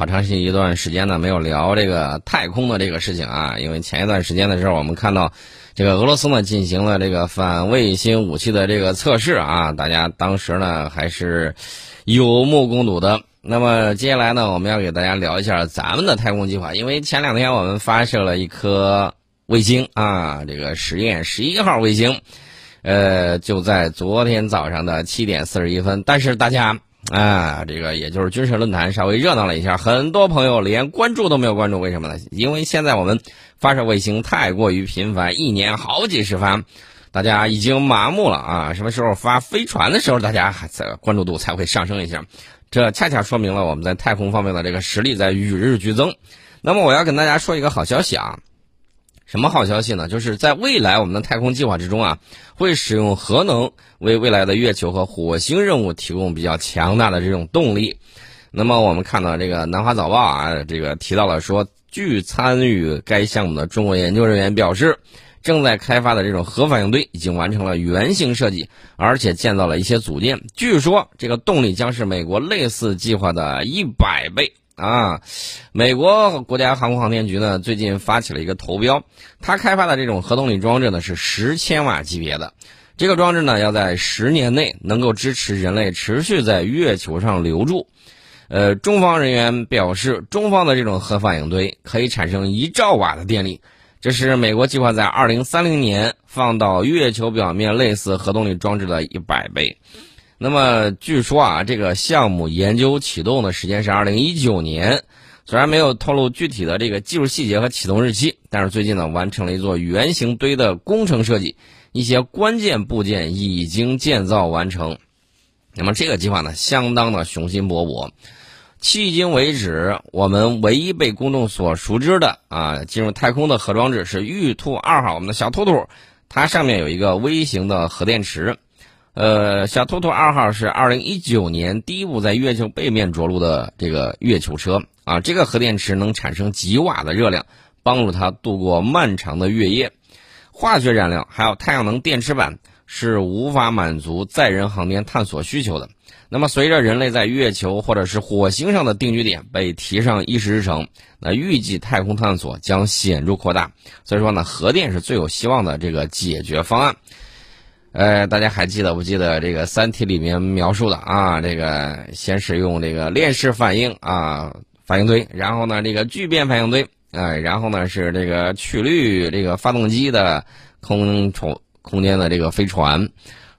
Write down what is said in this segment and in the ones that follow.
好长时间一段时间呢没有聊这个太空的这个事情啊，因为前一段时间的时候，我们看到这个俄罗斯呢进行了这个反卫星武器的这个测试啊，大家当时呢还是有目共睹的。那么接下来呢，我们要给大家聊一下咱们的太空计划，因为前两天我们发射了一颗卫星啊，这个实验十一号卫星，呃，就在昨天早上的七点四十一分，但是大家啊，这个也就是军事论坛稍微热闹了一下，很多朋友连关注都没有关注，为什么呢？因为现在我们发射卫星太过于频繁，一年好几十发，大家已经麻木了啊。什么时候发飞船的时候，大家还在关注度才会上升一下。这恰恰说明了我们在太空方面的这个实力在与日俱增。那么我要跟大家说一个好消息啊，什么好消息呢？就是在未来我们的太空计划之中啊，会使用核能为未来的月球和火星任务提供比较强大的这种动力。那么我们看到这个《南华早报》啊，这个提到了说，据参与该项目的中国研究人员表示。正在开发的这种核反应堆已经完成了原型设计，而且建造了一些组件。据说这个动力将是美国类似计划的一百倍啊！美国国家航空航天局呢最近发起了一个投标，它开发的这种核动力装置呢是十千瓦级别的。这个装置呢要在十年内能够支持人类持续在月球上留住。呃，中方人员表示，中方的这种核反应堆可以产生一兆瓦的电力。这是美国计划在二零三零年放到月球表面类似核动力装置的一百倍。那么，据说啊，这个项目研究启动的时间是二零一九年，虽然没有透露具体的这个技术细节和启动日期，但是最近呢，完成了一座圆形堆的工程设计，一些关键部件已经建造完成。那么，这个计划呢，相当的雄心勃勃。迄今为止，我们唯一被公众所熟知的啊进入太空的核装置是玉兔二号，我们的小兔兔，它上面有一个微型的核电池。呃，小兔兔二号是二零一九年第一部在月球背面着陆的这个月球车啊，这个核电池能产生几瓦的热量，帮助它度过漫长的月夜。化学燃料还有太阳能电池板是无法满足载人航天探索需求的。那么，随着人类在月球或者是火星上的定居点被提上议事日程，那预计太空探索将显著扩大。所以说呢，核电是最有希望的这个解决方案。呃，大家还记得不记得这个《三体》里面描述的啊？这个先使用这个链式反应啊反应堆，然后呢这个聚变反应堆，哎，然后呢是这个曲率这个发动机的空充空间的这个飞船。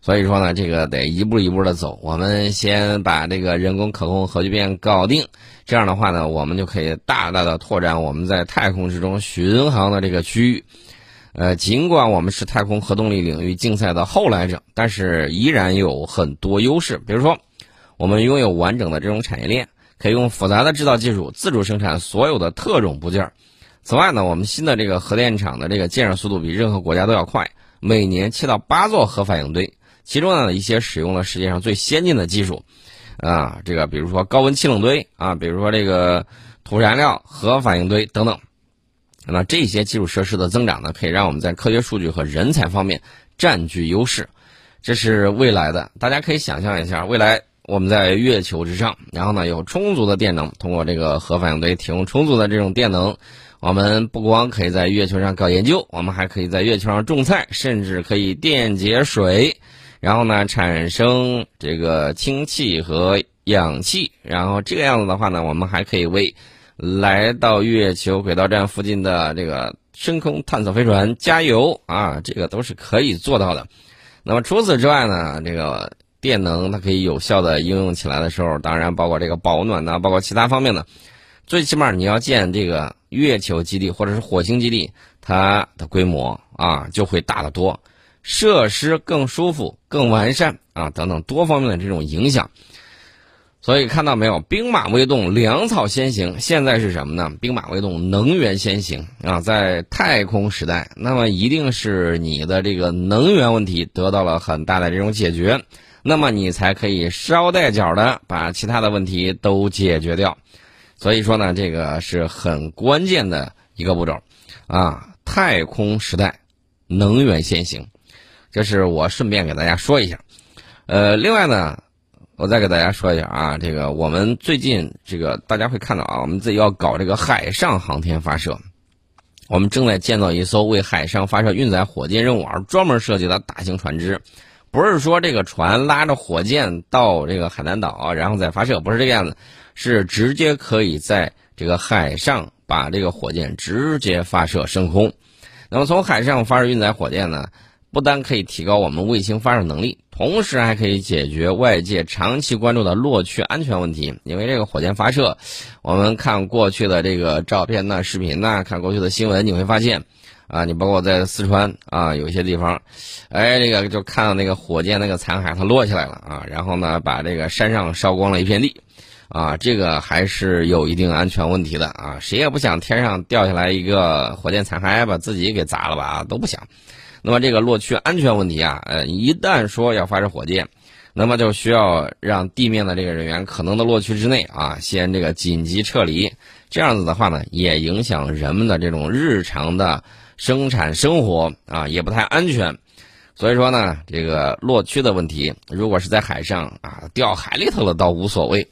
所以说呢，这个得一步一步的走。我们先把这个人工可控核聚变搞定，这样的话呢，我们就可以大大的拓展我们在太空之中巡航的这个区域。呃，尽管我们是太空核动力领域竞赛的后来者，但是依然有很多优势。比如说，我们拥有完整的这种产业链，可以用复杂的制造技术自主生产所有的特种部件。此外呢，我们新的这个核电厂的这个建设速度比任何国家都要快，每年七到八座核反应堆。其中呢，一些使用了世界上最先进的技术，啊，这个比如说高温气冷堆啊，比如说这个土燃料核反应堆等等，那这些基础设施的增长呢，可以让我们在科学数据和人才方面占据优势。这是未来的，大家可以想象一下，未来我们在月球之上，然后呢有充足的电能，通过这个核反应堆提供充足的这种电能，我们不光可以在月球上搞研究，我们还可以在月球上种菜，甚至可以电解水。然后呢，产生这个氢气和氧气，然后这个样子的话呢，我们还可以为来到月球轨道站附近的这个深空探索飞船加油啊，这个都是可以做到的。那么除此之外呢，这个电能它可以有效的应用起来的时候，当然包括这个保暖呐，包括其他方面的，最起码你要建这个月球基地或者是火星基地，它的规模啊就会大得多。设施更舒服、更完善啊，等等多方面的这种影响。所以看到没有，兵马未动，粮草先行。现在是什么呢？兵马未动，能源先行啊！在太空时代，那么一定是你的这个能源问题得到了很大的这种解决，那么你才可以捎带脚的把其他的问题都解决掉。所以说呢，这个是很关键的一个步骤啊！太空时代，能源先行。这是我顺便给大家说一下，呃，另外呢，我再给大家说一下啊，这个我们最近这个大家会看到啊，我们自己要搞这个海上航天发射，我们正在建造一艘为海上发射运载火箭任务而专门设计的大型船只，不是说这个船拉着火箭到这个海南岛然后再发射，不是这个样子，是直接可以在这个海上把这个火箭直接发射升空。那么从海上发射运载火箭呢？不单可以提高我们卫星发射能力，同时还可以解决外界长期关注的落区安全问题。因为这个火箭发射，我们看过去的这个照片呐、视频呐，看过去的新闻，你会发现，啊，你包括在四川啊，有一些地方，哎，这个就看到那个火箭那个残骸它落下来了啊，然后呢，把这个山上烧光了一片地，啊，这个还是有一定安全问题的啊，谁也不想天上掉下来一个火箭残骸把自己给砸了吧，都不想。那么这个落区安全问题啊，呃，一旦说要发射火箭，那么就需要让地面的这个人员可能的落区之内啊，先这个紧急撤离。这样子的话呢，也影响人们的这种日常的生产生活啊，也不太安全。所以说呢，这个落区的问题，如果是在海上啊，掉海里头了倒无所谓。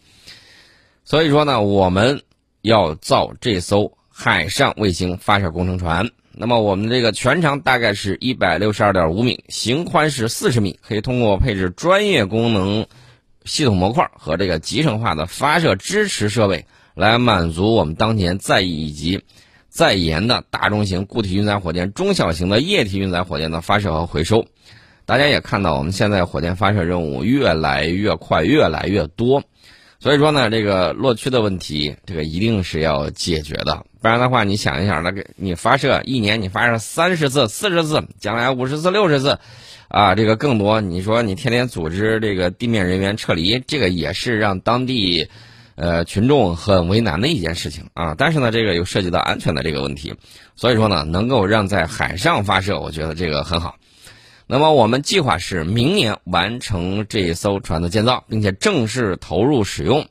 所以说呢，我们要造这艘海上卫星发射工程船。那么我们这个全长大概是一百六十二点五米，型宽是四十米，可以通过配置专业功能系统模块和这个集成化的发射支持设备，来满足我们当前在以及在研的大中型固体运载火箭、中小型的液体运载火箭的发射和回收。大家也看到，我们现在火箭发射任务越来越快，越来越多。所以说呢，这个落区的问题，这个一定是要解决的，不然的话，你想一想，那个你发射一年，你发射三十次、四十次，将来五十次、六十次，啊，这个更多，你说你天天组织这个地面人员撤离，这个也是让当地，呃，群众很为难的一件事情啊。但是呢，这个又涉及到安全的这个问题，所以说呢，能够让在海上发射，我觉得这个很好。那么我们计划是明年完成这艘船的建造，并且正式投入使用。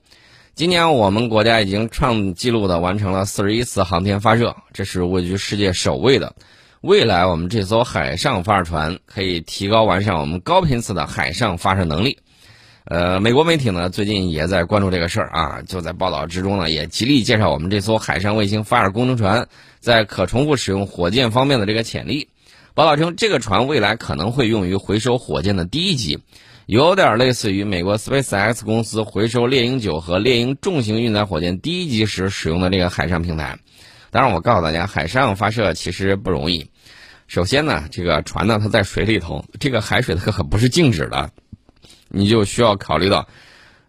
今年我们国家已经创纪录的完成了四十一次航天发射，这是位居世界首位的。未来我们这艘海上发射船可以提高完善我们高频次的海上发射能力。呃，美国媒体呢最近也在关注这个事儿啊，就在报道之中呢也极力介绍我们这艘海上卫星发射工程船在可重复使用火箭方面的这个潜力。报道称，这个船未来可能会用于回收火箭的第一级，有点类似于美国 SpaceX 公司回收猎鹰九和猎鹰重型运载火箭第一级时使用的这个海上平台。当然，我告诉大家，海上发射其实不容易。首先呢，这个船呢它在水里头，这个海水它可不是静止的，你就需要考虑到，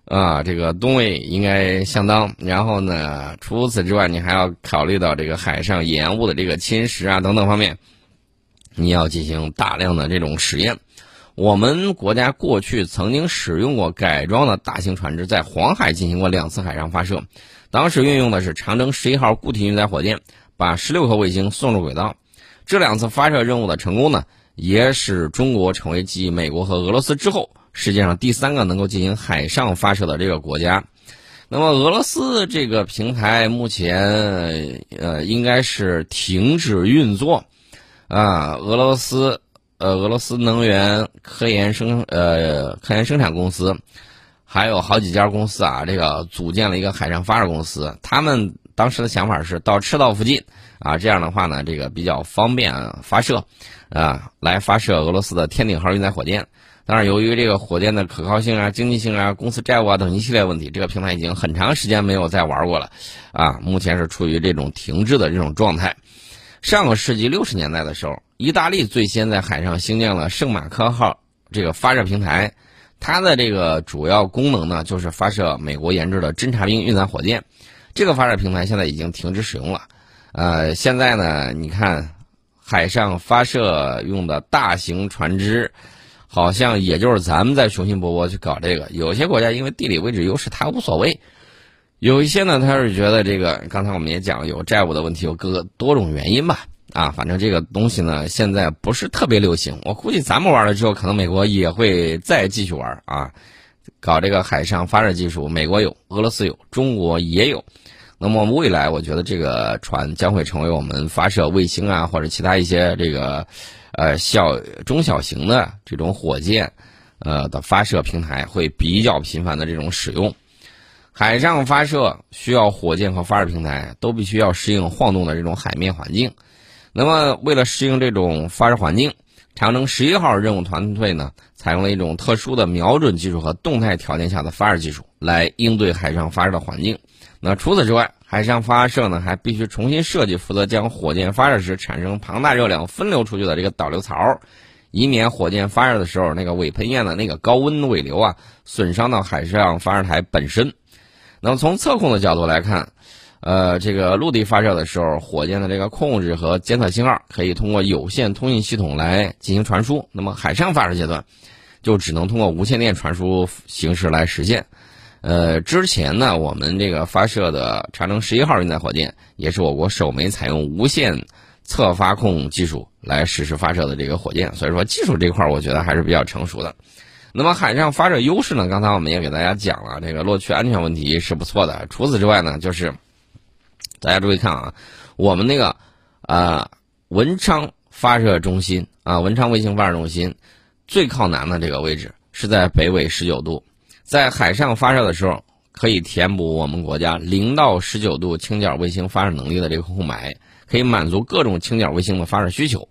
啊，这个吨位应该相当。然后呢，除此之外，你还要考虑到这个海上盐雾的这个侵蚀啊等等方面。你要进行大量的这种实验。我们国家过去曾经使用过改装的大型船只，在黄海进行过两次海上发射，当时运用的是长征十一号固体运载火箭，把十六颗卫星送入轨道。这两次发射任务的成功呢，也使中国成为继美国和俄罗斯之后，世界上第三个能够进行海上发射的这个国家。那么俄罗斯这个平台目前呃应该是停止运作。啊，俄罗斯，呃，俄罗斯能源科研生，呃，科研生产公司，还有好几家公司啊，这个组建了一个海上发射公司。他们当时的想法是到赤道附近，啊，这样的话呢，这个比较方便发射，啊，来发射俄罗斯的天顶号运载火箭。当然，由于这个火箭的可靠性啊、经济性啊、公司债务啊等一系列问题，这个平台已经很长时间没有再玩过了，啊，目前是处于这种停滞的这种状态。上个世纪六十年代的时候，意大利最先在海上兴建了圣马科号这个发射平台，它的这个主要功能呢，就是发射美国研制的侦察兵运载火箭。这个发射平台现在已经停止使用了。呃，现在呢，你看海上发射用的大型船只，好像也就是咱们在雄心勃勃去搞这个。有些国家因为地理位置优势，它无所谓。有一些呢，他是觉得这个，刚才我们也讲了有债务的问题，有各个多种原因吧。啊，反正这个东西呢，现在不是特别流行。我估计咱们玩了之后，可能美国也会再继续玩啊，搞这个海上发射技术。美国有，俄罗斯有，中国也有。那么未来，我觉得这个船将会成为我们发射卫星啊，或者其他一些这个呃小中小型的这种火箭呃的发射平台会比较频繁的这种使用。海上发射需要火箭和发射平台都必须要适应晃动的这种海面环境。那么，为了适应这种发射环境，长征十一号任务团队呢，采用了一种特殊的瞄准技术和动态条件下的发射技术来应对海上发射的环境。那除此之外，海上发射呢，还必须重新设计负责将火箭发射时产生庞大热量分流出去的这个导流槽，以免火箭发射的时候那个尾喷焰的那个高温尾流啊，损伤到海上发射台本身。那么从测控的角度来看，呃，这个陆地发射的时候，火箭的这个控制和监测信号可以通过有线通信系统来进行传输。那么海上发射阶段，就只能通过无线电传输形式来实现。呃，之前呢，我们这个发射的长征十一号运载火箭，也是我国首枚采用无线测发控技术来实施发射的这个火箭。所以说，技术这块儿我觉得还是比较成熟的。那么海上发射优势呢？刚才我们也给大家讲了，这个落区安全问题是不错的。除此之外呢，就是大家注意看啊，我们那个啊文昌发射中心啊文昌卫星发射中心最靠南的这个位置是在北纬十九度，在海上发射的时候可以填补我们国家零到十九度倾角卫星发射能力的这个空白，可以满足各种倾角卫星的发射需求。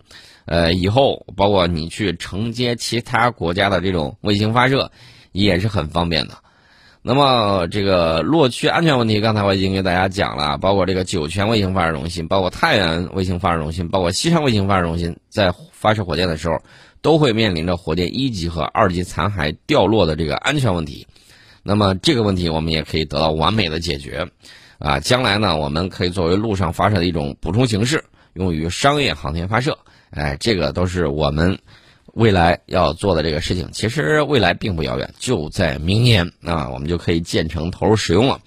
呃，以后包括你去承接其他国家的这种卫星发射，也是很方便的。那么这个落区安全问题，刚才我已经给大家讲了，包括这个酒泉卫星发射中心，包括太原卫星发射中心，包括西昌卫星发射中心，在发射火箭的时候，都会面临着火箭一级和二级残骸掉落的这个安全问题。那么这个问题我们也可以得到完美的解决。啊，将来呢，我们可以作为陆上发射的一种补充形式，用于商业航天发射。哎，这个都是我们未来要做的这个事情。其实未来并不遥远，就在明年啊，我们就可以建成投入使用了。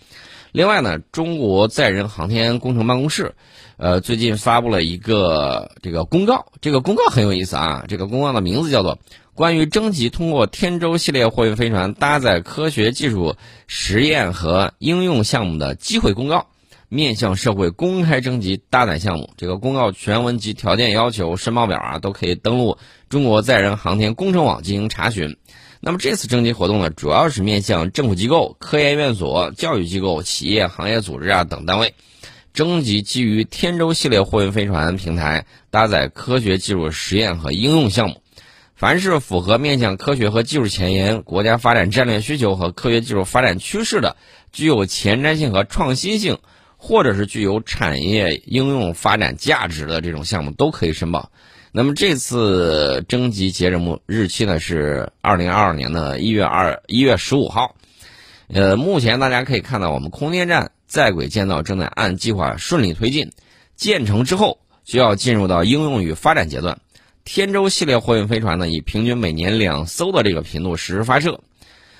另外呢，中国载人航天工程办公室，呃，最近发布了一个这个公告。这个公告很有意思啊，这个公告的名字叫做《关于征集通过天舟系列货运飞船搭载科学技术实验和应用项目的机会公告》。面向社会公开征集搭载项目，这个公告全文及条件要求、申报表啊，都可以登录中国载人航天工程网进行查询。那么这次征集活动呢，主要是面向政府机构、科研院所、教育机构、企业、行业组织啊等单位，征集基于天舟系列货运飞船平台搭载科学技术实验和应用项目。凡是符合面向科学和技术前沿、国家发展战略需求和科学技术发展趋势的，具有前瞻性和创新性。或者是具有产业应用发展价值的这种项目都可以申报。那么这次征集截止目日期呢是二零二二年的一月二一月十五号。呃，目前大家可以看到，我们空间站在轨建造正在按计划顺利推进。建成之后，就要进入到应用与发展阶段。天舟系列货运飞船呢，以平均每年两艘的这个频度实施发射。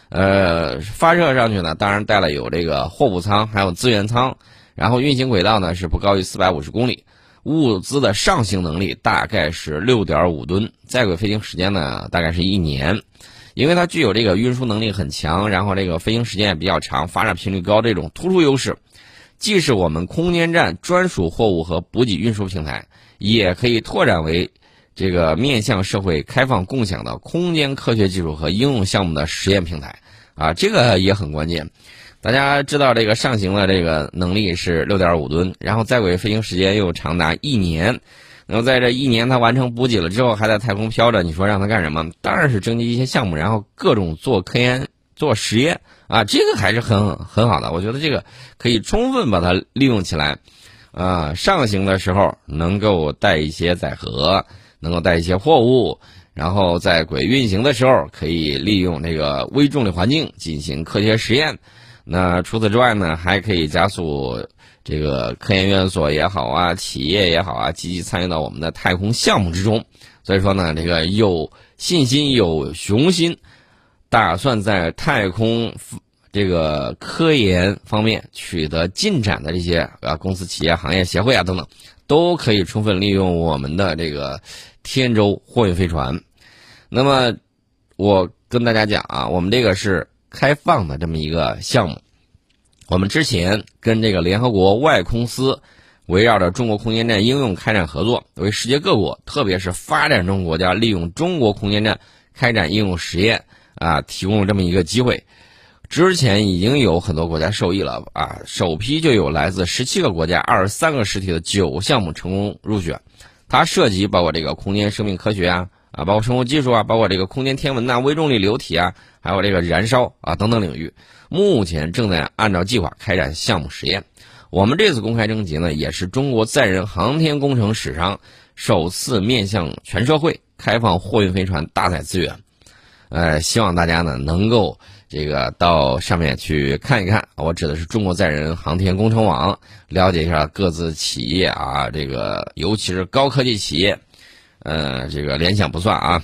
呃，发射上去呢，当然带了有这个货物舱，还有资源舱。然后运行轨道呢是不高于四百五十公里，物资的上行能力大概是六点五吨，在轨飞行时间呢大概是一年，因为它具有这个运输能力很强，然后这个飞行时间也比较长，发射频率高这种突出优势，既是我们空间站专属货物和补给运输平台，也可以拓展为这个面向社会开放共享的空间科学技术和应用项目的实验平台，啊，这个也很关键。大家知道这个上行的这个能力是六点五吨，然后在轨飞行时间又长达一年，那么在这一年它完成补给了之后，还在太空飘着，你说让它干什么？当然是征集一些项目，然后各种做科研、做实验啊，这个还是很很好的。我觉得这个可以充分把它利用起来，啊，上行的时候能够带一些载荷，能够带一些货物，然后在轨运行的时候可以利用这个微重力环境进行科学实验。那除此之外呢，还可以加速这个科研院所也好啊，企业也好啊，积极参与到我们的太空项目之中。所以说呢，这个有信心、有雄心，打算在太空这个科研方面取得进展的这些啊公司、企业、行业协会啊等等，都可以充分利用我们的这个天舟货运飞船。那么，我跟大家讲啊，我们这个是。开放的这么一个项目，我们之前跟这个联合国外空司围绕着中国空间站应用开展合作，为世界各国，特别是发展中国家利用中国空间站开展应用实验啊提供了这么一个机会。之前已经有很多国家受益了啊，首批就有来自十七个国家、二十三个实体的九项目成功入选。它涉及包括这个空间生命科学啊，啊，包括生物技术啊，包括这个空间天文呐、微重力流体啊，还有这个燃烧啊等等领域。目前正在按照计划开展项目实验。我们这次公开征集呢，也是中国载人航天工程史上首次面向全社会开放货运飞船搭载资源。呃，希望大家呢能够。这个到上面去看一看，我指的是中国载人航天工程网，了解一下各自企业啊，这个尤其是高科技企业，呃，这个联想不算啊，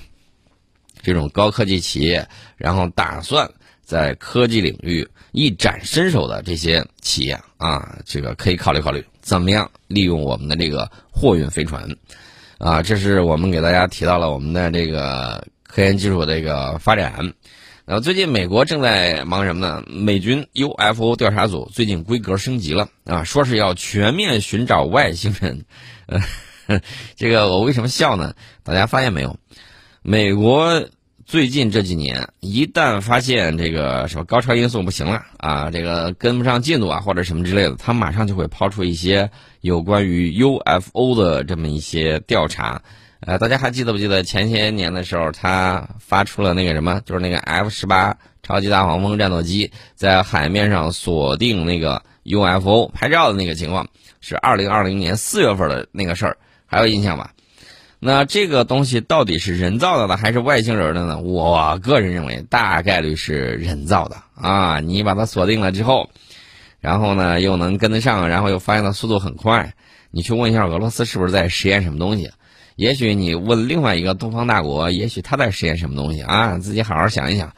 这种高科技企业，然后打算在科技领域一展身手的这些企业啊，这个可以考虑考虑怎么样利用我们的这个货运飞船，啊，这是我们给大家提到了我们的这个科研技术的一个发展。呃，最近美国正在忙什么呢？美军 UFO 调查组最近规格升级了啊，说是要全面寻找外星人。呃，这个我为什么笑呢？大家发现没有？美国最近这几年，一旦发现这个什么高超音速不行了啊，这个跟不上进度啊，或者什么之类的，他马上就会抛出一些有关于 UFO 的这么一些调查。呃，大家还记得不记得前些年的时候，他发出了那个什么，就是那个 F 十八超级大黄蜂战斗机在海面上锁定那个 UFO 拍照的那个情况，是二零二零年四月份的那个事儿，还有印象吧？那这个东西到底是人造的呢，还是外星人的呢？我个人认为大概率是人造的啊！你把它锁定了之后，然后呢又能跟得上，然后又发现它速度很快，你去问一下俄罗斯是不是在实验什么东西？也许你问另外一个东方大国，也许他在实验什么东西啊？自己好好想一想。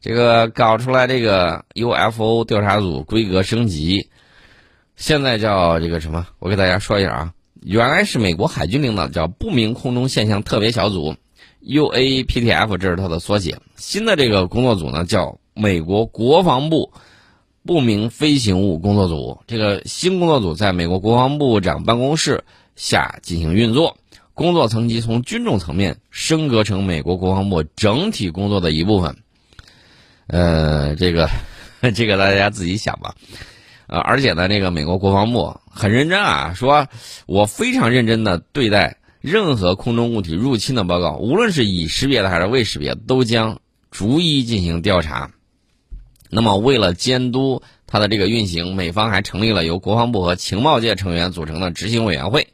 这个搞出来这个 UFO 调查组规格升级，现在叫这个什么？我给大家说一下啊，原来是美国海军领导叫不明空中现象特别小组，UAPTF，这是它的缩写。新的这个工作组呢叫美国国防部不明飞行物工作组。这个新工作组在美国国防部长办公室下进行运作。工作层级从军种层面升格成美国国防部整体工作的一部分。呃，这个，这个大家自己想吧。呃，而且呢，这个美国国防部很认真啊，说我非常认真的对待任何空中物体入侵的报告，无论是已识别的还是未识别，都将逐一进行调查。那么，为了监督它的这个运行，美方还成立了由国防部和情报界成员组成的执行委员会。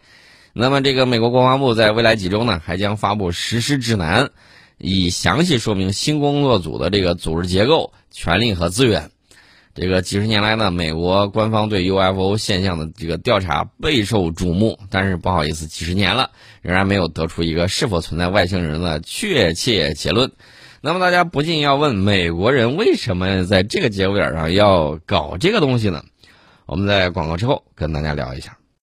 那么，这个美国国防部在未来几周呢，还将发布实施指南，以详细说明新工作组的这个组织结构、权力和资源。这个几十年来呢，美国官方对 UFO 现象的这个调查备受瞩目，但是不好意思，几十年了，仍然没有得出一个是否存在外星人的确切结论。那么，大家不禁要问：美国人为什么在这个节骨眼上要搞这个东西呢？我们在广告之后跟大家聊一下。